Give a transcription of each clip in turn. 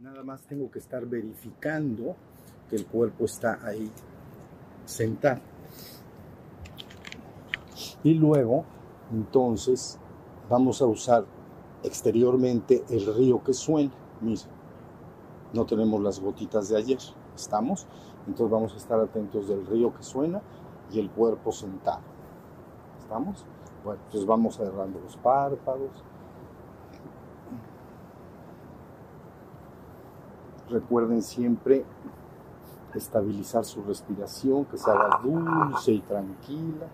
Nada más tengo que estar verificando que el cuerpo está ahí sentado. Y luego, entonces, vamos a usar exteriormente el río que suena. Mira, no tenemos las gotitas de ayer, ¿estamos? Entonces vamos a estar atentos del río que suena y el cuerpo sentado. ¿Estamos? Bueno, entonces vamos cerrando los párpados. Recuerden siempre estabilizar su respiración, que se haga dulce y tranquila.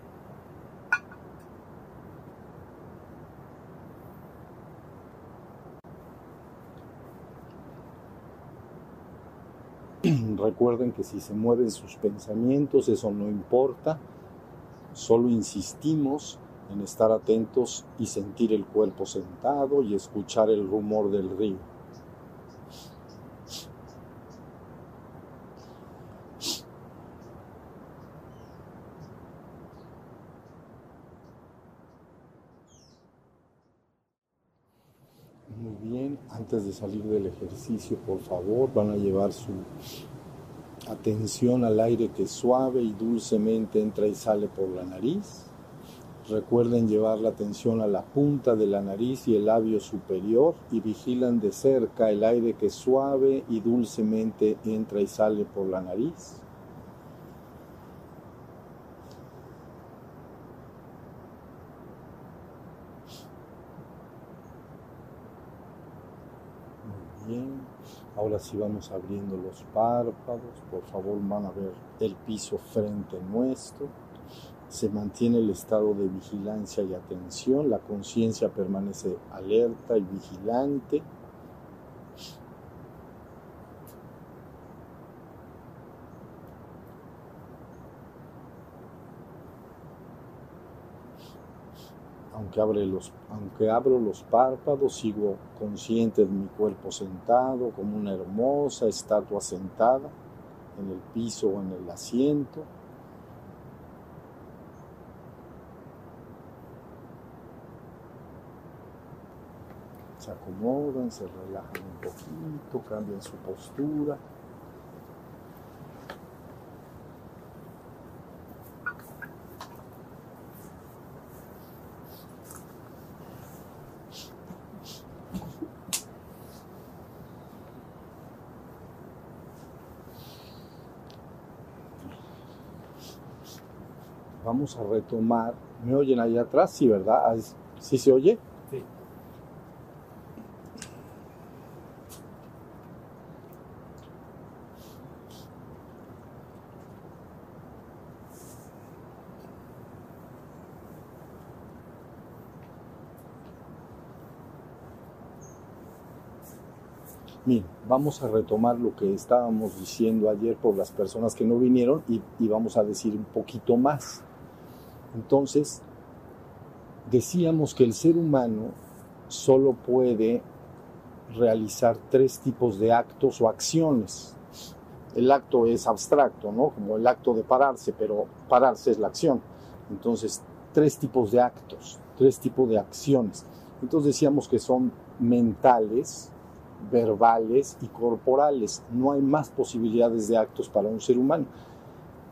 Recuerden que si se mueven sus pensamientos, eso no importa, solo insistimos en estar atentos y sentir el cuerpo sentado y escuchar el rumor del río. Muy bien, de salir del ejercicio, por favor, van a llevar su atención al aire que suave y dulcemente entra y sale por la nariz. Recuerden llevar la atención a la punta de la nariz y el labio superior y vigilan de cerca el aire que suave y dulcemente entra y sale por la nariz. Muy Ahora sí vamos abriendo los párpados. Por favor van a ver el piso frente nuestro. Se mantiene el estado de vigilancia y atención. La conciencia permanece alerta y vigilante. Aunque, abre los, aunque abro los párpados, sigo consciente de mi cuerpo sentado como una hermosa estatua sentada en el piso o en el asiento. Se acomodan, se relajan un poquito, cambian su postura. Vamos a retomar. ¿Me oyen ahí atrás? Sí, ¿verdad? Ah, ¿Sí se oye? Sí. Bien, vamos a retomar lo que estábamos diciendo ayer por las personas que no vinieron y, y vamos a decir un poquito más. Entonces, decíamos que el ser humano solo puede realizar tres tipos de actos o acciones. El acto es abstracto, ¿no? Como el acto de pararse, pero pararse es la acción. Entonces, tres tipos de actos, tres tipos de acciones. Entonces decíamos que son mentales, verbales y corporales. No hay más posibilidades de actos para un ser humano.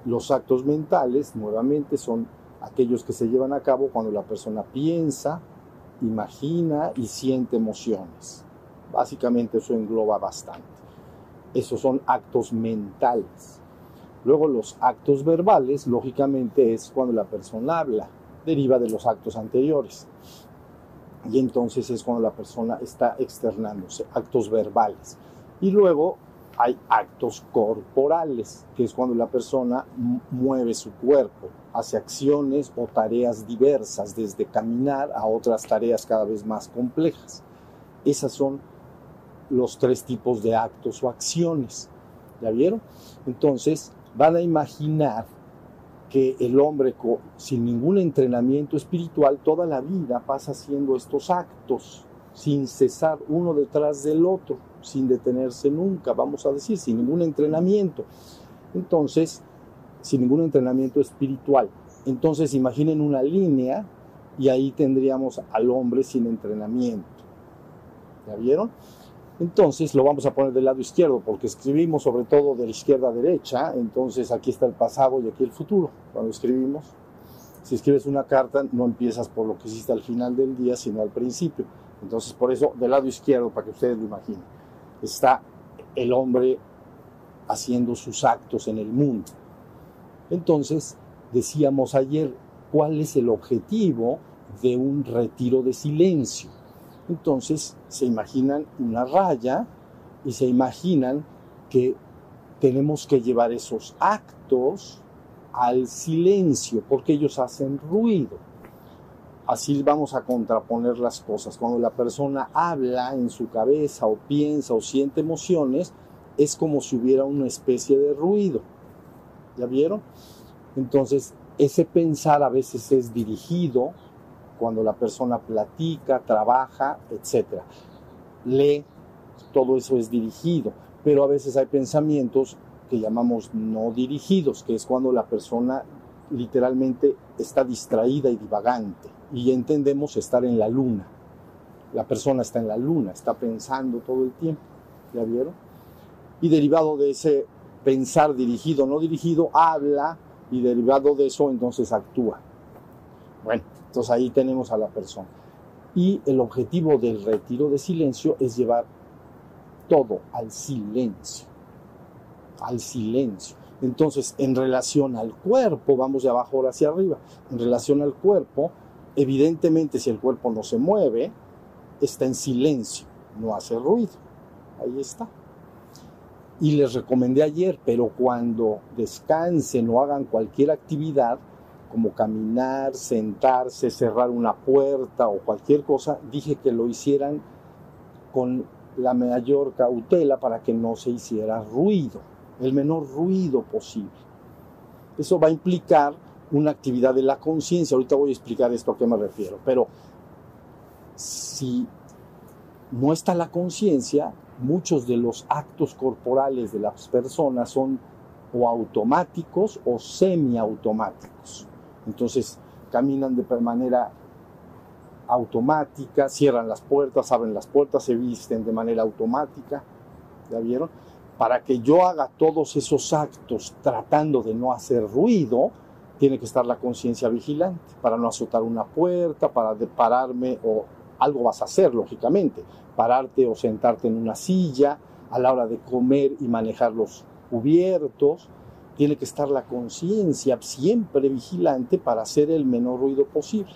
Los actos mentales, nuevamente, son aquellos que se llevan a cabo cuando la persona piensa, imagina y siente emociones. Básicamente eso engloba bastante. Esos son actos mentales. Luego los actos verbales, lógicamente, es cuando la persona habla, deriva de los actos anteriores. Y entonces es cuando la persona está externándose, actos verbales. Y luego hay actos corporales, que es cuando la persona mueve su cuerpo, hace acciones o tareas diversas, desde caminar a otras tareas cada vez más complejas. Esas son los tres tipos de actos o acciones. ¿Ya vieron? Entonces, van a imaginar que el hombre sin ningún entrenamiento espiritual toda la vida pasa haciendo estos actos sin cesar uno detrás del otro, sin detenerse nunca, vamos a decir, sin ningún entrenamiento. Entonces, sin ningún entrenamiento espiritual. Entonces imaginen una línea y ahí tendríamos al hombre sin entrenamiento. ¿Ya vieron? Entonces lo vamos a poner del lado izquierdo porque escribimos sobre todo de la izquierda a derecha, entonces aquí está el pasado y aquí el futuro cuando escribimos. Si escribes una carta no empiezas por lo que hiciste al final del día, sino al principio. Entonces por eso del lado izquierdo, para que ustedes lo imaginen, está el hombre haciendo sus actos en el mundo. Entonces decíamos ayer, ¿cuál es el objetivo de un retiro de silencio? Entonces se imaginan una raya y se imaginan que tenemos que llevar esos actos al silencio porque ellos hacen ruido. Así vamos a contraponer las cosas. Cuando la persona habla en su cabeza o piensa o siente emociones, es como si hubiera una especie de ruido. ¿Ya vieron? Entonces, ese pensar a veces es dirigido cuando la persona platica, trabaja, etc. Lee, todo eso es dirigido, pero a veces hay pensamientos que llamamos no dirigidos, que es cuando la persona literalmente está distraída y divagante y entendemos estar en la luna. La persona está en la luna, está pensando todo el tiempo, ¿ya vieron? Y derivado de ese pensar dirigido, no dirigido, habla y derivado de eso entonces actúa. Bueno, entonces ahí tenemos a la persona. Y el objetivo del retiro de silencio es llevar todo al silencio, al silencio. Entonces, en relación al cuerpo, vamos de abajo hacia arriba, en relación al cuerpo, evidentemente si el cuerpo no se mueve, está en silencio, no hace ruido. Ahí está. Y les recomendé ayer, pero cuando descansen o hagan cualquier actividad, como caminar, sentarse, cerrar una puerta o cualquier cosa, dije que lo hicieran con la mayor cautela para que no se hiciera ruido, el menor ruido posible. Eso va a implicar una actividad de la conciencia. Ahorita voy a explicar esto a qué me refiero. Pero si no está la conciencia, muchos de los actos corporales de las personas son o automáticos o semiautomáticos. Entonces caminan de manera automática, cierran las puertas, abren las puertas, se visten de manera automática. ¿Ya vieron? Para que yo haga todos esos actos tratando de no hacer ruido, tiene que estar la conciencia vigilante para no azotar una puerta, para pararme o algo vas a hacer, lógicamente, pararte o sentarte en una silla a la hora de comer y manejar los cubiertos. Tiene que estar la conciencia siempre vigilante para hacer el menor ruido posible.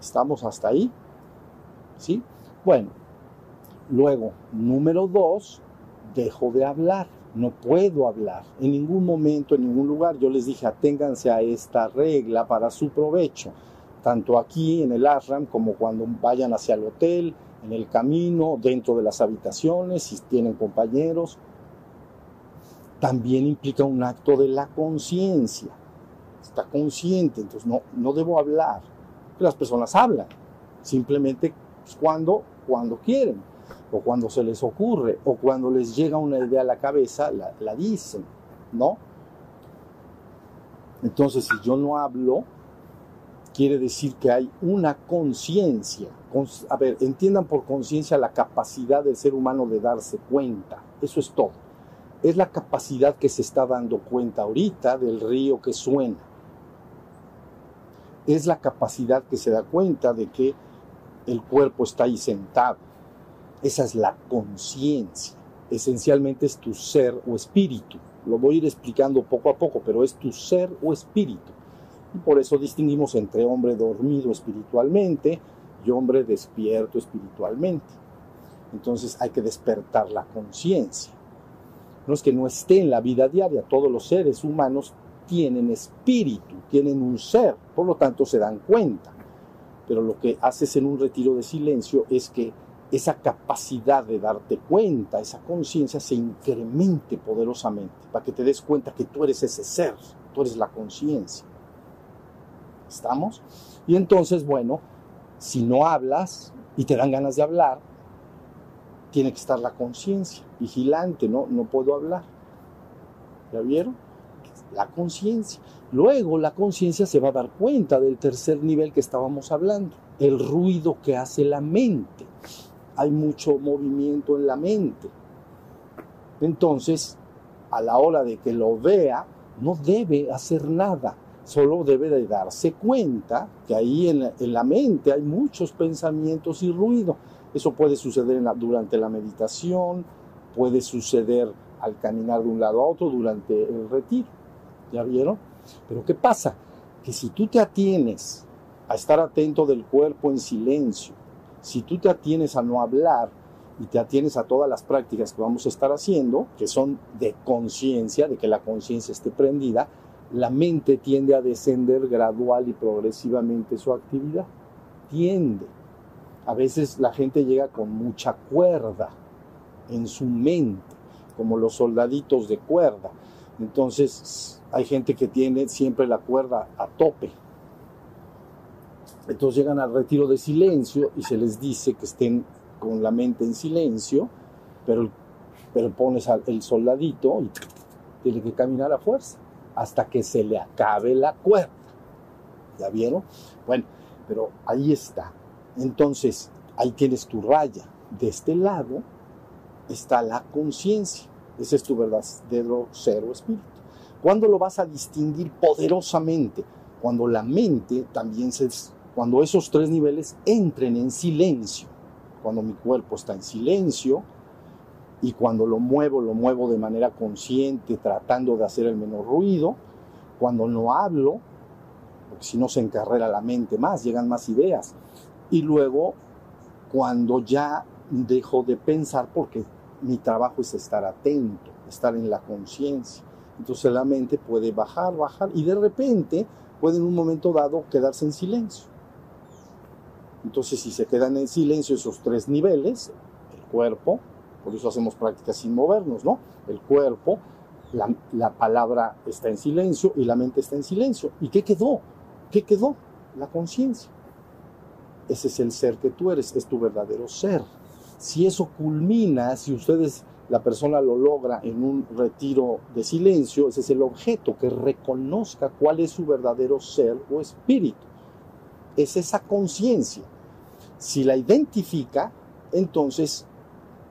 ¿Estamos hasta ahí? ¿Sí? Bueno, luego, número dos, dejo de hablar no puedo hablar en ningún momento, en ningún lugar. Yo les dije, aténganse a esta regla para su provecho, tanto aquí en el ashram como cuando vayan hacia el hotel, en el camino, dentro de las habitaciones, si tienen compañeros. También implica un acto de la conciencia. Está consciente, entonces no, no debo hablar. Las personas hablan, simplemente cuando, cuando quieren o cuando se les ocurre, o cuando les llega una idea a la cabeza, la, dicen, ¿no? Entonces, si yo no hablo, quiere decir que hay una conciencia. A ver, entiendan por conciencia la capacidad del ser humano de darse cuenta. Eso es todo. Es la capacidad que se está dando cuenta ahorita del río que suena. Es la capacidad que se da cuenta de que el cuerpo está ahí sentado esa es la conciencia. Esencialmente es tu ser o espíritu. Lo voy a ir explicando poco a poco, pero es tu ser o espíritu. Y por eso distinguimos entre hombre dormido espiritualmente y hombre despierto espiritualmente. Entonces hay que despertar la conciencia. No es que no esté en la vida diaria, todos los seres humanos tienen espíritu, tienen un ser, por lo tanto se dan cuenta. Pero lo que haces en un retiro de silencio es que esa capacidad de darte cuenta, esa conciencia se incremente poderosamente para que te des cuenta que tú eres ese ser, tú eres la conciencia. ¿Estamos? Y entonces, bueno, si no hablas y te dan ganas de hablar, tiene que estar la conciencia vigilante, ¿no? No puedo hablar. ¿Ya vieron? la conciencia. Luego la conciencia se va a dar cuenta del tercer nivel que estábamos hablando, el ruido que hace la mente. Hay mucho movimiento en la mente. Entonces, a la hora de que lo vea, no debe hacer nada, solo debe de darse cuenta que ahí en la, en la mente hay muchos pensamientos y ruido. Eso puede suceder durante la meditación, puede suceder al caminar de un lado a otro durante el retiro. ¿Ya vieron? Pero ¿qué pasa? Que si tú te atienes a estar atento del cuerpo en silencio, si tú te atienes a no hablar y te atienes a todas las prácticas que vamos a estar haciendo, que son de conciencia, de que la conciencia esté prendida, la mente tiende a descender gradual y progresivamente su actividad. Tiende. A veces la gente llega con mucha cuerda en su mente, como los soldaditos de cuerda. Entonces hay gente que tiene siempre la cuerda a tope. Entonces llegan al retiro de silencio y se les dice que estén con la mente en silencio, pero, pero pones el soldadito y tiene que caminar a fuerza hasta que se le acabe la cuerda. ¿Ya vieron? Bueno, pero ahí está. Entonces, ahí tienes tu raya. De este lado está la conciencia. Ese es tu verdadero ser o espíritu. ¿Cuándo lo vas a distinguir poderosamente? Cuando la mente también se... Cuando esos tres niveles entren en silencio. Cuando mi cuerpo está en silencio y cuando lo muevo, lo muevo de manera consciente, tratando de hacer el menor ruido. Cuando no hablo, porque si no se encarrera la mente más, llegan más ideas. Y luego, cuando ya dejo de pensar, porque mi trabajo es estar atento, estar en la conciencia. Entonces la mente puede bajar, bajar y de repente puede en un momento dado quedarse en silencio. Entonces si se quedan en silencio esos tres niveles, el cuerpo, por eso hacemos prácticas sin movernos, ¿no? El cuerpo, la, la palabra está en silencio y la mente está en silencio. ¿Y qué quedó? ¿Qué quedó? La conciencia. Ese es el ser que tú eres, es tu verdadero ser. Si eso culmina, si ustedes, la persona lo logra en un retiro de silencio, ese es el objeto, que reconozca cuál es su verdadero ser o espíritu. Es esa conciencia. Si la identifica, entonces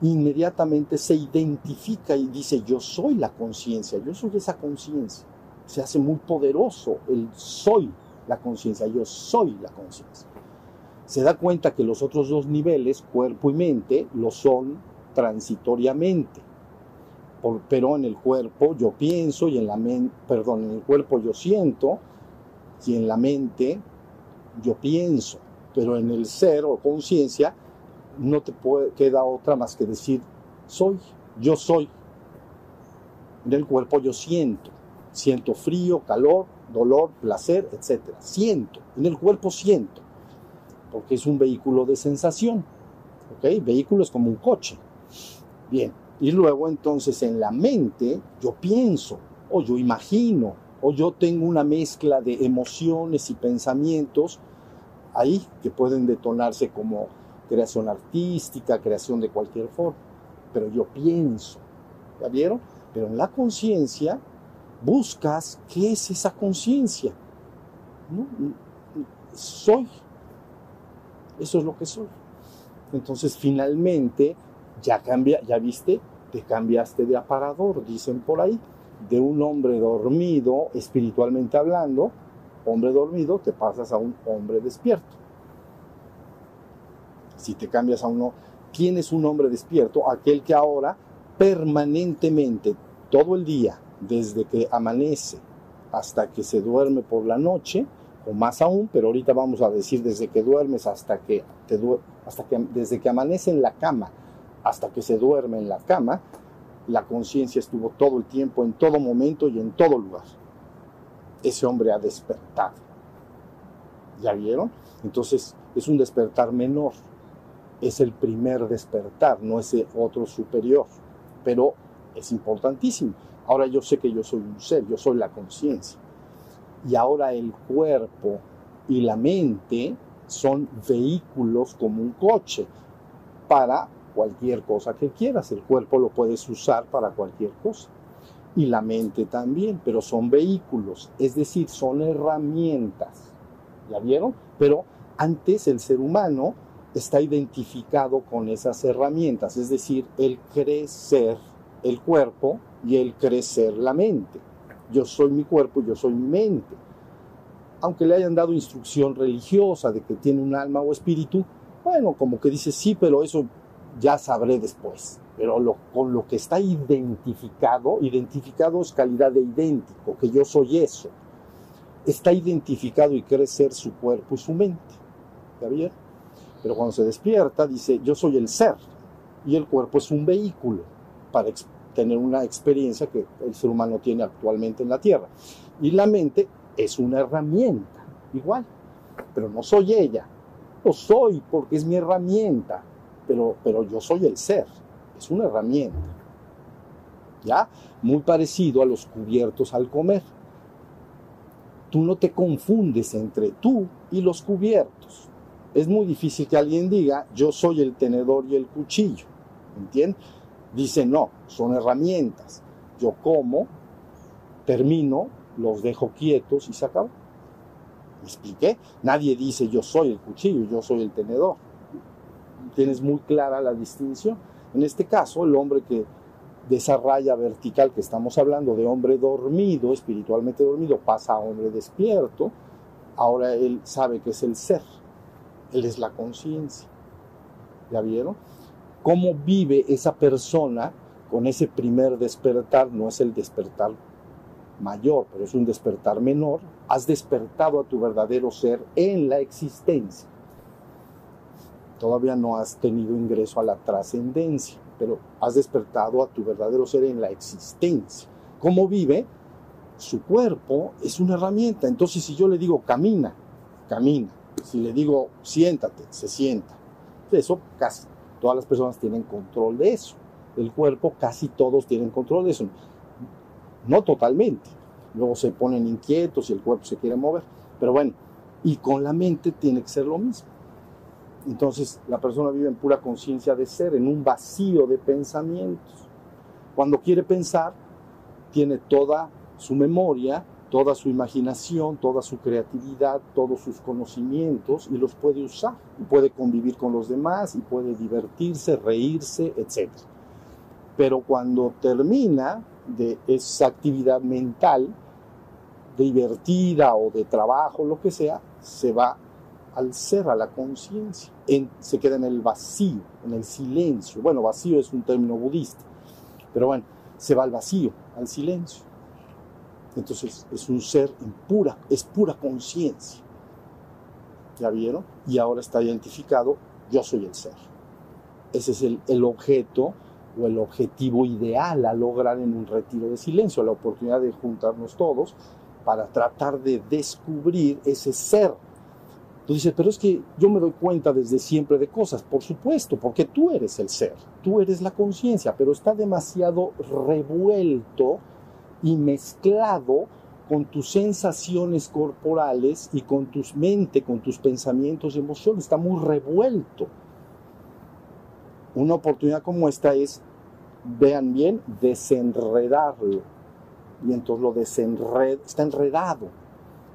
inmediatamente se identifica y dice, yo soy la conciencia, yo soy esa conciencia. Se hace muy poderoso el soy la conciencia, yo soy la conciencia se da cuenta que los otros dos niveles, cuerpo y mente, lo son transitoriamente. Pero en el cuerpo yo pienso y en la mente, perdón, en el cuerpo yo siento y en la mente yo pienso, pero en el ser o conciencia no te queda otra más que decir soy, yo soy. En el cuerpo yo siento, siento frío, calor, dolor, placer, etc. Siento, en el cuerpo siento porque es un vehículo de sensación. ¿Ok? Vehículo es como un coche. Bien, y luego entonces en la mente yo pienso, o yo imagino, o yo tengo una mezcla de emociones y pensamientos ahí que pueden detonarse como creación artística, creación de cualquier forma. Pero yo pienso, ¿ya vieron? Pero en la conciencia buscas qué es esa conciencia. ¿No? Soy eso es lo que soy. Entonces finalmente ya cambia, ya viste, te cambiaste de aparador, dicen por ahí, de un hombre dormido, espiritualmente hablando, hombre dormido, te pasas a un hombre despierto. Si te cambias a uno, ¿quién es un hombre despierto? Aquel que ahora permanentemente, todo el día, desde que amanece hasta que se duerme por la noche, o más aún, pero ahorita vamos a decir desde que duermes hasta que, te hasta que desde que amanece en la cama hasta que se duerme en la cama, la conciencia estuvo todo el tiempo, en todo momento y en todo lugar. Ese hombre ha despertado. ¿Ya vieron? Entonces es un despertar menor. Es el primer despertar, no ese otro superior. Pero es importantísimo. Ahora yo sé que yo soy un ser, yo soy la conciencia y ahora el cuerpo y la mente son vehículos como un coche para cualquier cosa que quieras. El cuerpo lo puedes usar para cualquier cosa. Y la mente también, pero son vehículos, es decir, son herramientas. ¿Ya vieron? Pero antes el ser humano está identificado con esas herramientas, es decir, el crecer el cuerpo y el crecer la mente. Yo soy mi cuerpo, yo soy mi mente. Aunque le hayan dado instrucción religiosa de que tiene un alma o espíritu, bueno, como que dice sí, pero eso ya sabré después. Pero con lo que está identificado, identificado es calidad de idéntico, que yo soy eso. Está identificado y crecer su cuerpo y su mente. ¿Está bien? Pero cuando se despierta, dice, yo soy el ser. Y el cuerpo es un vehículo para tener una experiencia que el ser humano tiene actualmente en la Tierra. Y la mente es una herramienta, igual. Pero no soy ella. Lo soy porque es mi herramienta. Pero, pero yo soy el ser es una herramienta. ¿Ya? Muy parecido a los cubiertos al comer. Tú no te confundes entre tú y los cubiertos. Es muy difícil que alguien diga, yo soy el tenedor y el cuchillo. ¿Entiendes? Dice, no, son herramientas. Yo como, termino, los dejo quietos y se acabó. ¿Me expliqué? Nadie dice, yo soy el cuchillo, yo soy el tenedor. Tienes muy clara la distinción. En este caso, el hombre que de esa raya vertical que estamos hablando, de hombre dormido, espiritualmente dormido, pasa a hombre despierto, ahora él sabe que es el ser, él es la conciencia. ¿Ya vieron? ¿Cómo vive esa persona con ese primer despertar? No es el despertar mayor, pero es un despertar menor. Has despertado a tu verdadero ser en la existencia todavía no has tenido ingreso a la trascendencia, pero has despertado a tu verdadero ser en la existencia. ¿Cómo vive? Su cuerpo es una herramienta. Entonces, si yo le digo camina, camina. Si le digo siéntate, se sienta. Eso casi todas las personas tienen control de eso. El cuerpo casi todos tienen control de eso. No totalmente. Luego se ponen inquietos y el cuerpo se quiere mover. Pero bueno, y con la mente tiene que ser lo mismo. Entonces la persona vive en pura conciencia de ser, en un vacío de pensamientos. Cuando quiere pensar, tiene toda su memoria, toda su imaginación, toda su creatividad, todos sus conocimientos y los puede usar. Y puede convivir con los demás y puede divertirse, reírse, etc. Pero cuando termina de esa actividad mental, divertida o de trabajo, lo que sea, se va al ser, a la conciencia, se queda en el vacío, en el silencio. Bueno, vacío es un término budista, pero bueno, se va al vacío, al silencio. Entonces es un ser en pura, es pura conciencia. ¿Ya vieron? Y ahora está identificado, yo soy el ser. Ese es el, el objeto o el objetivo ideal a lograr en un retiro de silencio, la oportunidad de juntarnos todos para tratar de descubrir ese ser Tú dices, pero es que yo me doy cuenta desde siempre de cosas, por supuesto, porque tú eres el ser, tú eres la conciencia, pero está demasiado revuelto y mezclado con tus sensaciones corporales y con tu mente, con tus pensamientos y emociones, está muy revuelto. Una oportunidad como esta es, vean bien, desenredarlo. Y entonces lo desenred, está enredado,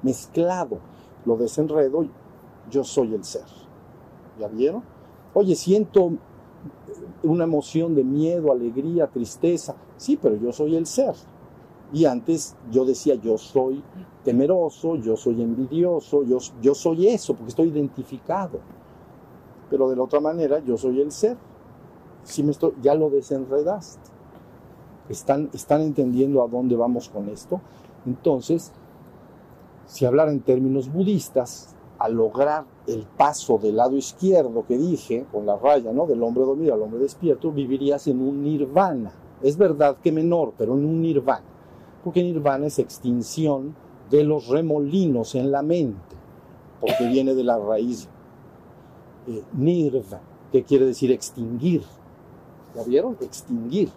mezclado. Lo desenredo yo soy el ser. ¿Ya vieron? Oye, siento una emoción de miedo, alegría, tristeza. Sí, pero yo soy el ser. Y antes yo decía, yo soy temeroso, yo soy envidioso, yo, yo soy eso, porque estoy identificado. Pero de la otra manera, yo soy el ser. Si me estoy, ya lo desenredaste. ¿Están, ¿Están entendiendo a dónde vamos con esto? Entonces, si hablar en términos budistas, a lograr el paso del lado izquierdo que dije, con la raya, ¿no? Del hombre dormido al hombre despierto, vivirías en un nirvana. Es verdad que menor, pero en un nirvana. Porque nirvana es extinción de los remolinos en la mente, porque viene de la raíz eh, nirva, que quiere decir extinguir. ¿Ya vieron? Extinguir.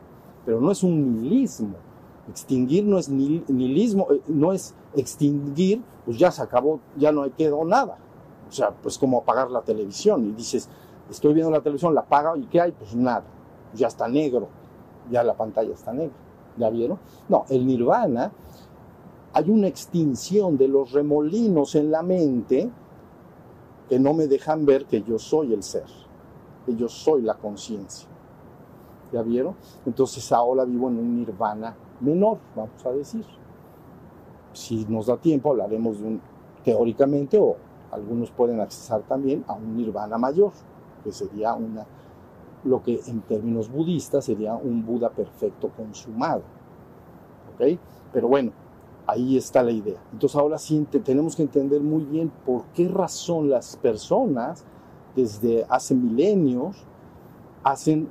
Pero no es un nihilismo. Extinguir no es nihilismo, eh, no es extinguir, pues ya se acabó, ya no quedó nada. O sea, pues como apagar la televisión y dices, estoy viendo la televisión, la apago y ¿qué hay? Pues nada, ya está negro, ya la pantalla está negra. ¿Ya vieron? No, el nirvana, hay una extinción de los remolinos en la mente que no me dejan ver que yo soy el ser, que yo soy la conciencia. ¿Ya vieron? Entonces ahora vivo en un nirvana menor, vamos a decir. Si nos da tiempo, hablaremos de un, teóricamente, o algunos pueden accesar también a un nirvana mayor, que sería una, lo que en términos budistas sería un Buda perfecto consumado. ¿Ok? Pero bueno, ahí está la idea. Entonces ahora sí tenemos que entender muy bien por qué razón las personas desde hace milenios hacen,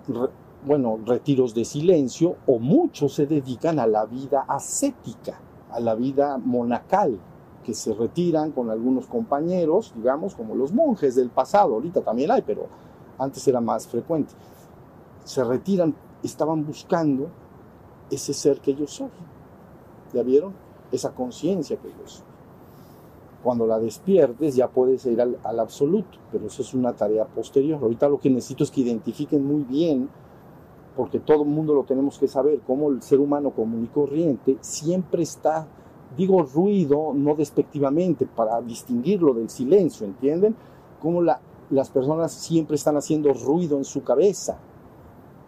bueno, retiros de silencio o muchos se dedican a la vida ascética, a la vida monacal, que se retiran con algunos compañeros, digamos, como los monjes del pasado, ahorita también hay, pero antes era más frecuente. Se retiran, estaban buscando ese ser que yo soy. ¿Ya vieron? Esa conciencia que yo soy. Cuando la despiertes ya puedes ir al, al, absoluto, pero eso es una tarea posterior. Ahorita lo que necesito es que identifiquen muy bien, porque todo el mundo lo tenemos que saber, cómo el ser humano común y corriente siempre está digo ruido no despectivamente, para distinguirlo del silencio, ¿entienden? Como la, las personas siempre están haciendo ruido en su cabeza,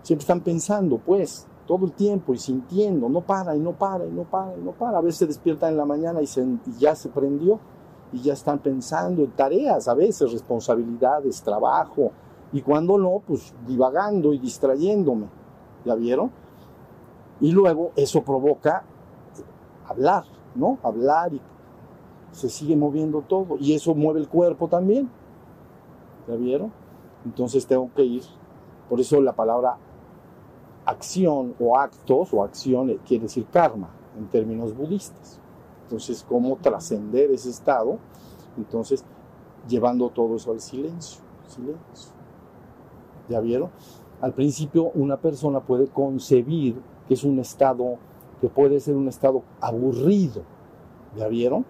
siempre están pensando, pues, todo el tiempo y sintiendo, no para y no para y no para y no para. A veces se despiertan en la mañana y, y ya se prendió y ya están pensando en tareas, a veces responsabilidades, trabajo, y cuando no, pues divagando y distrayéndome. ¿Ya vieron? Y luego eso provoca hablar, ¿no? Hablar y se sigue moviendo todo. Y eso mueve el cuerpo también. ¿Ya vieron? Entonces tengo que ir. Por eso la palabra acción o actos o acción quiere decir karma en términos budistas. Entonces, ¿cómo trascender ese estado? Entonces, llevando todo eso al silencio. Silencio. ¿Ya vieron? Al principio una persona puede concebir que es un estado que puede ser un estado aburrido. ¿Ya vieron?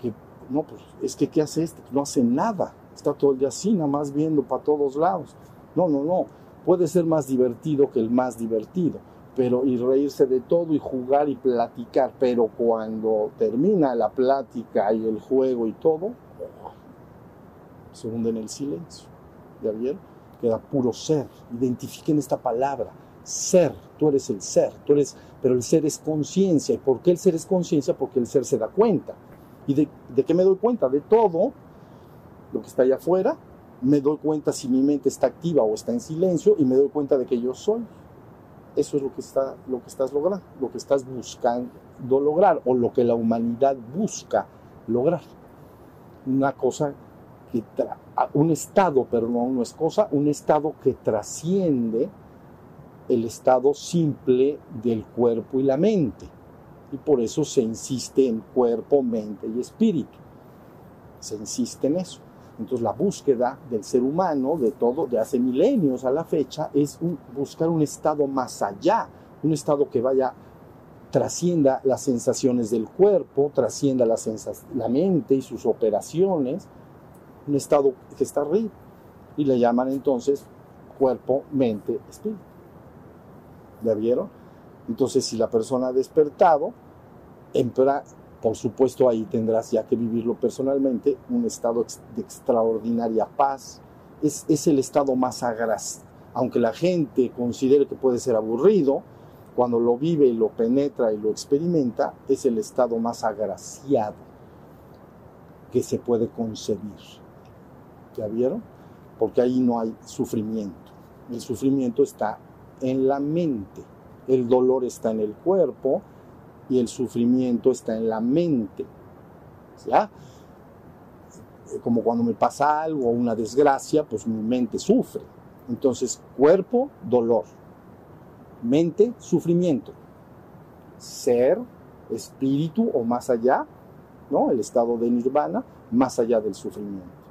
Que no, pues es que ¿qué hace este? No hace nada. Está todo el día así, nada más viendo para todos lados. No, no, no. Puede ser más divertido que el más divertido. Pero y reírse de todo y jugar y platicar. Pero cuando termina la plática y el juego y todo, se hunde en el silencio. ¿Ya vieron? Queda puro ser. Identifiquen esta palabra. Ser. Tú eres el ser. Tú eres pero el ser es conciencia. ¿Y por qué el ser es conciencia? Porque el ser se da cuenta. ¿Y de, de, qué me doy cuenta? De todo lo que está allá afuera. Me doy cuenta si mi mente está activa o está en silencio y me doy cuenta de que yo soy. Eso es lo que, está, lo que estás logrando, lo que estás buscando lograr o lo que la humanidad busca lograr. Una cosa que, un estado, pero no, no es cosa, un estado que trasciende el estado simple del cuerpo y la mente. Y por eso se insiste en cuerpo, mente y espíritu. Se insiste en eso. Entonces la búsqueda del ser humano, de todo, de hace milenios a la fecha, es buscar un estado más allá, un estado que vaya, trascienda las sensaciones del cuerpo, trascienda la, la mente y sus operaciones, un estado que está arriba. Y le llaman entonces cuerpo, mente, espíritu. ¿Ya vieron? Entonces, si la persona ha despertado, por supuesto ahí tendrás ya que vivirlo personalmente, un estado de extraordinaria paz. Es, es el estado más agraciado. Aunque la gente considere que puede ser aburrido, cuando lo vive y lo penetra y lo experimenta, es el estado más agraciado que se puede concebir. ¿Ya vieron? Porque ahí no hay sufrimiento. El sufrimiento está en la mente. El dolor está en el cuerpo y el sufrimiento está en la mente. ¿Ya? Como cuando me pasa algo una desgracia, pues mi mente sufre. Entonces, cuerpo, dolor. Mente, sufrimiento. Ser, espíritu o más allá, ¿no? El estado de nirvana, más allá del sufrimiento.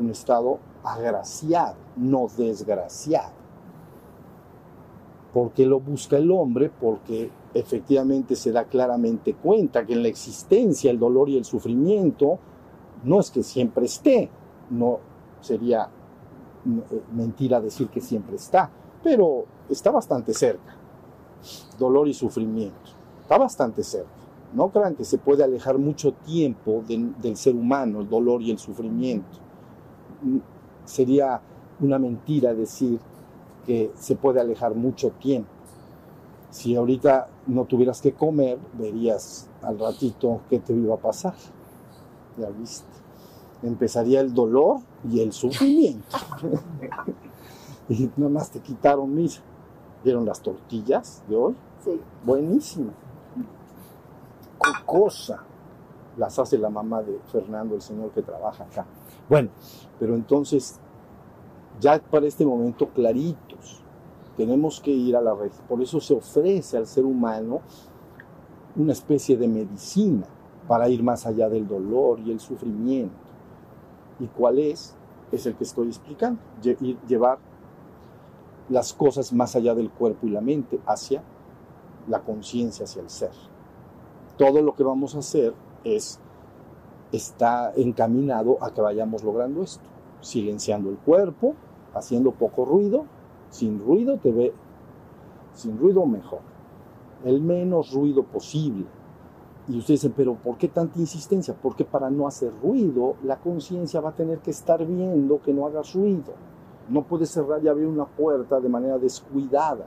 Un estado agraciado, no desgraciado. ¿Por qué lo busca el hombre? Porque efectivamente se da claramente cuenta que en la existencia el dolor y el sufrimiento no es que siempre esté, no sería eh, mentira decir que siempre está, pero está bastante cerca. dolor y sufrimiento. Está bastante cerca. No crean que se puede alejar mucho tiempo de, del ser humano, el dolor y el sufrimiento. Sería una mentira decir que se puede alejar mucho tiempo. Si ahorita no tuvieras que comer, verías al ratito qué te iba a pasar. Ya viste. Empezaría el dolor y el sufrimiento. y nada más te quitaron, mira, ¿vieron las tortillas de hoy? Sí. Buenísimo. ¿Qué cosa? Las hace la mamá de Fernando, el señor que trabaja acá. Bueno, pero entonces, ya para este momento claritos, tenemos que ir a la red. Por eso se ofrece al ser humano una especie de medicina para ir más allá del dolor y el sufrimiento. ¿Y cuál es? Es el que estoy explicando. Lle- Llevar las cosas más allá del cuerpo y la mente, hacia la conciencia, hacia el ser. Todo lo que vamos a hacer es está encaminado a que vayamos logrando esto, silenciando el cuerpo, haciendo poco ruido, sin ruido te ve, sin ruido mejor, el menos ruido posible. Y ustedes dicen, pero ¿por qué tanta insistencia? Porque para no hacer ruido, la conciencia va a tener que estar viendo que no hagas ruido. No puedes cerrar y abrir una puerta de manera descuidada,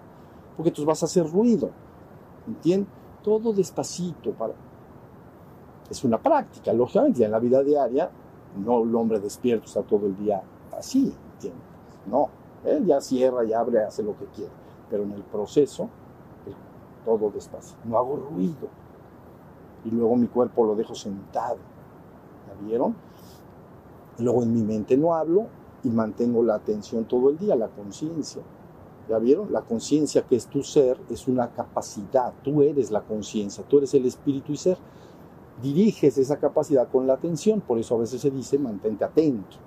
porque entonces vas a hacer ruido. ¿Entiendes? Todo despacito. Para... Es una práctica, lógicamente, ya en la vida diaria, no el hombre despierto está todo el día así, ¿entiendes? No, él ya cierra y abre, hace lo que quiere, pero en el proceso, todo despacio. No hago ruido. Y luego mi cuerpo lo dejo sentado. ¿Ya vieron? Luego en mi mente no hablo y mantengo la atención todo el día, la conciencia. ¿Ya vieron? La conciencia que es tu ser es una capacidad. Tú eres la conciencia, tú eres el espíritu y ser. Diriges esa capacidad con la atención. Por eso a veces se dice mantente atento.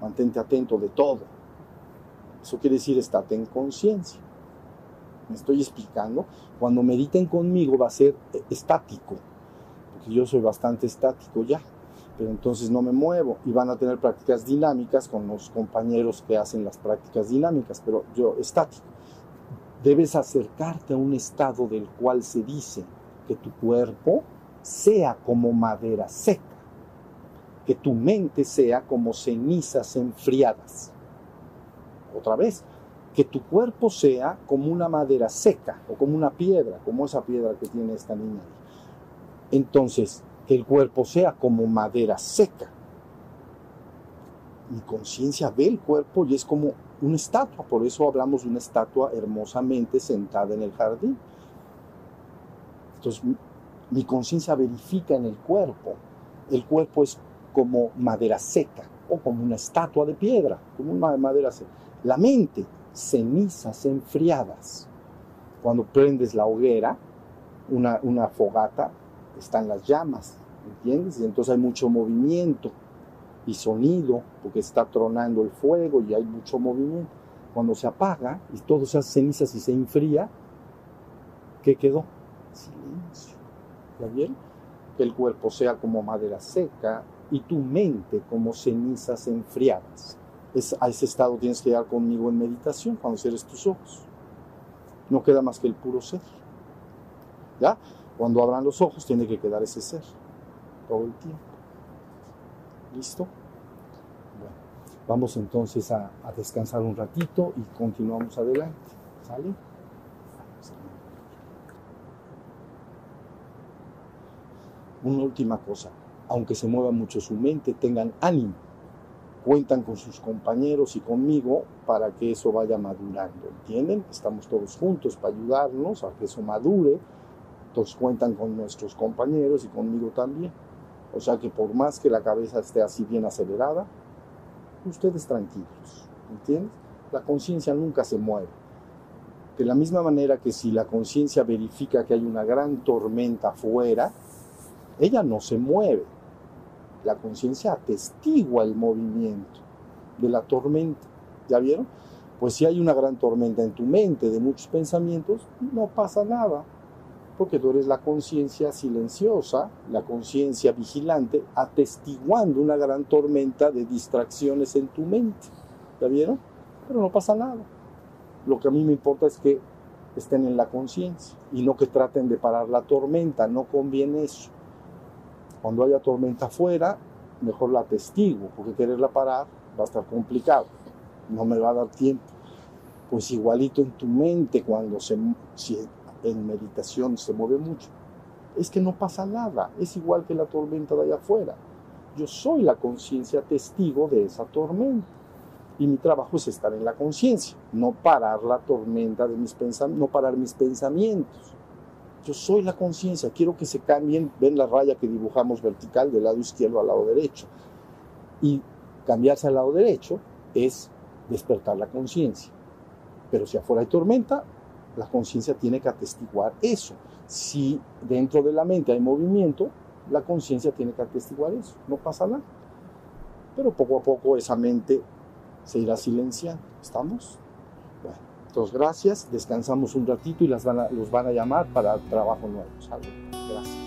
Mantente atento de todo. Eso quiere decir estate en conciencia. Me estoy explicando. Cuando mediten conmigo va a ser eh, estático. Porque yo soy bastante estático ya pero entonces no me muevo y van a tener prácticas dinámicas con los compañeros que hacen las prácticas dinámicas, pero yo estático. Debes acercarte a un estado del cual se dice que tu cuerpo sea como madera seca, que tu mente sea como cenizas enfriadas. Otra vez, que tu cuerpo sea como una madera seca o como una piedra, como esa piedra que tiene esta niña. Entonces, que el cuerpo sea como madera seca. Mi conciencia ve el cuerpo y es como una estatua, por eso hablamos de una estatua hermosamente sentada en el jardín. Entonces, mi, conciencia verifica en el cuerpo. El cuerpo es como madera seca o como una estatua de piedra, como una madera seca. La mente, cenizas enfriadas. Cuando prendes la hoguera, una, una fogata, están las llamas, ¿entiendes? Y entonces hay mucho movimiento y sonido, porque está tronando el fuego y hay mucho movimiento. Cuando se apaga y todo se hace cenizas y se enfría, ¿qué quedó? Silencio. Que el cuerpo sea como madera seca y tu mente como cenizas enfriadas. Es, a ese estado tienes que llegar conmigo en meditación cuando cierres tus ojos. No queda más que el puro ser. ¿Ya? Cuando abran los ojos tiene que quedar ese ser todo el tiempo. ¿Listo? Bueno, vamos entonces a, a descansar un ratito y continuamos adelante. ¿Sale? Una última cosa, aunque se mueva mucho su mente, tengan ánimo. Cuentan con sus compañeros y conmigo para que eso vaya madurando, ¿entienden? Estamos todos juntos para ayudarnos a que eso madure todos cuentan con nuestros compañeros y conmigo también. O sea que por más que la cabeza esté así bien acelerada, ustedes tranquilos, ¿entiendes? La conciencia nunca se mueve. De la misma manera que si la conciencia verifica que hay una gran tormenta afuera, ella no se mueve. La conciencia atestigua el movimiento de la tormenta. ¿Ya vieron? Pues si hay una gran tormenta en tu mente de muchos pensamientos, no pasa nada porque tú eres la conciencia silenciosa, la conciencia vigilante, atestiguando una gran tormenta de distracciones en tu mente. ¿Ya vieron? Pero no pasa nada. Lo que a mí me importa es que estén en la conciencia y no que traten de parar la tormenta, no conviene eso. Cuando haya tormenta afuera, mejor la testigo, porque quererla parar va a estar complicado, no me va a dar tiempo. Pues igualito en tu mente cuando se, si en meditación se mueve mucho, es que no pasa nada, es igual que la tormenta de allá afuera. Yo soy la conciencia testigo de esa tormenta. Y mi trabajo es estar en la conciencia, no parar la tormenta de mis pensamientos, no parar mis pensamientos. Yo soy la conciencia, quiero que se cambien, ven la raya que dibujamos vertical del lado izquierdo al lado derecho. Y cambiarse al lado derecho es despertar la conciencia. Pero si afuera hay tormenta, la conciencia tiene que atestiguar eso. Si dentro de la mente hay movimiento, la conciencia tiene que atestiguar eso. No pasa nada. Pero poco a poco esa mente se irá silenciando. ¿Estamos? Gracias. Descansamos un ratito y las van a, los van a llamar para trabajo nuevo. Gracias.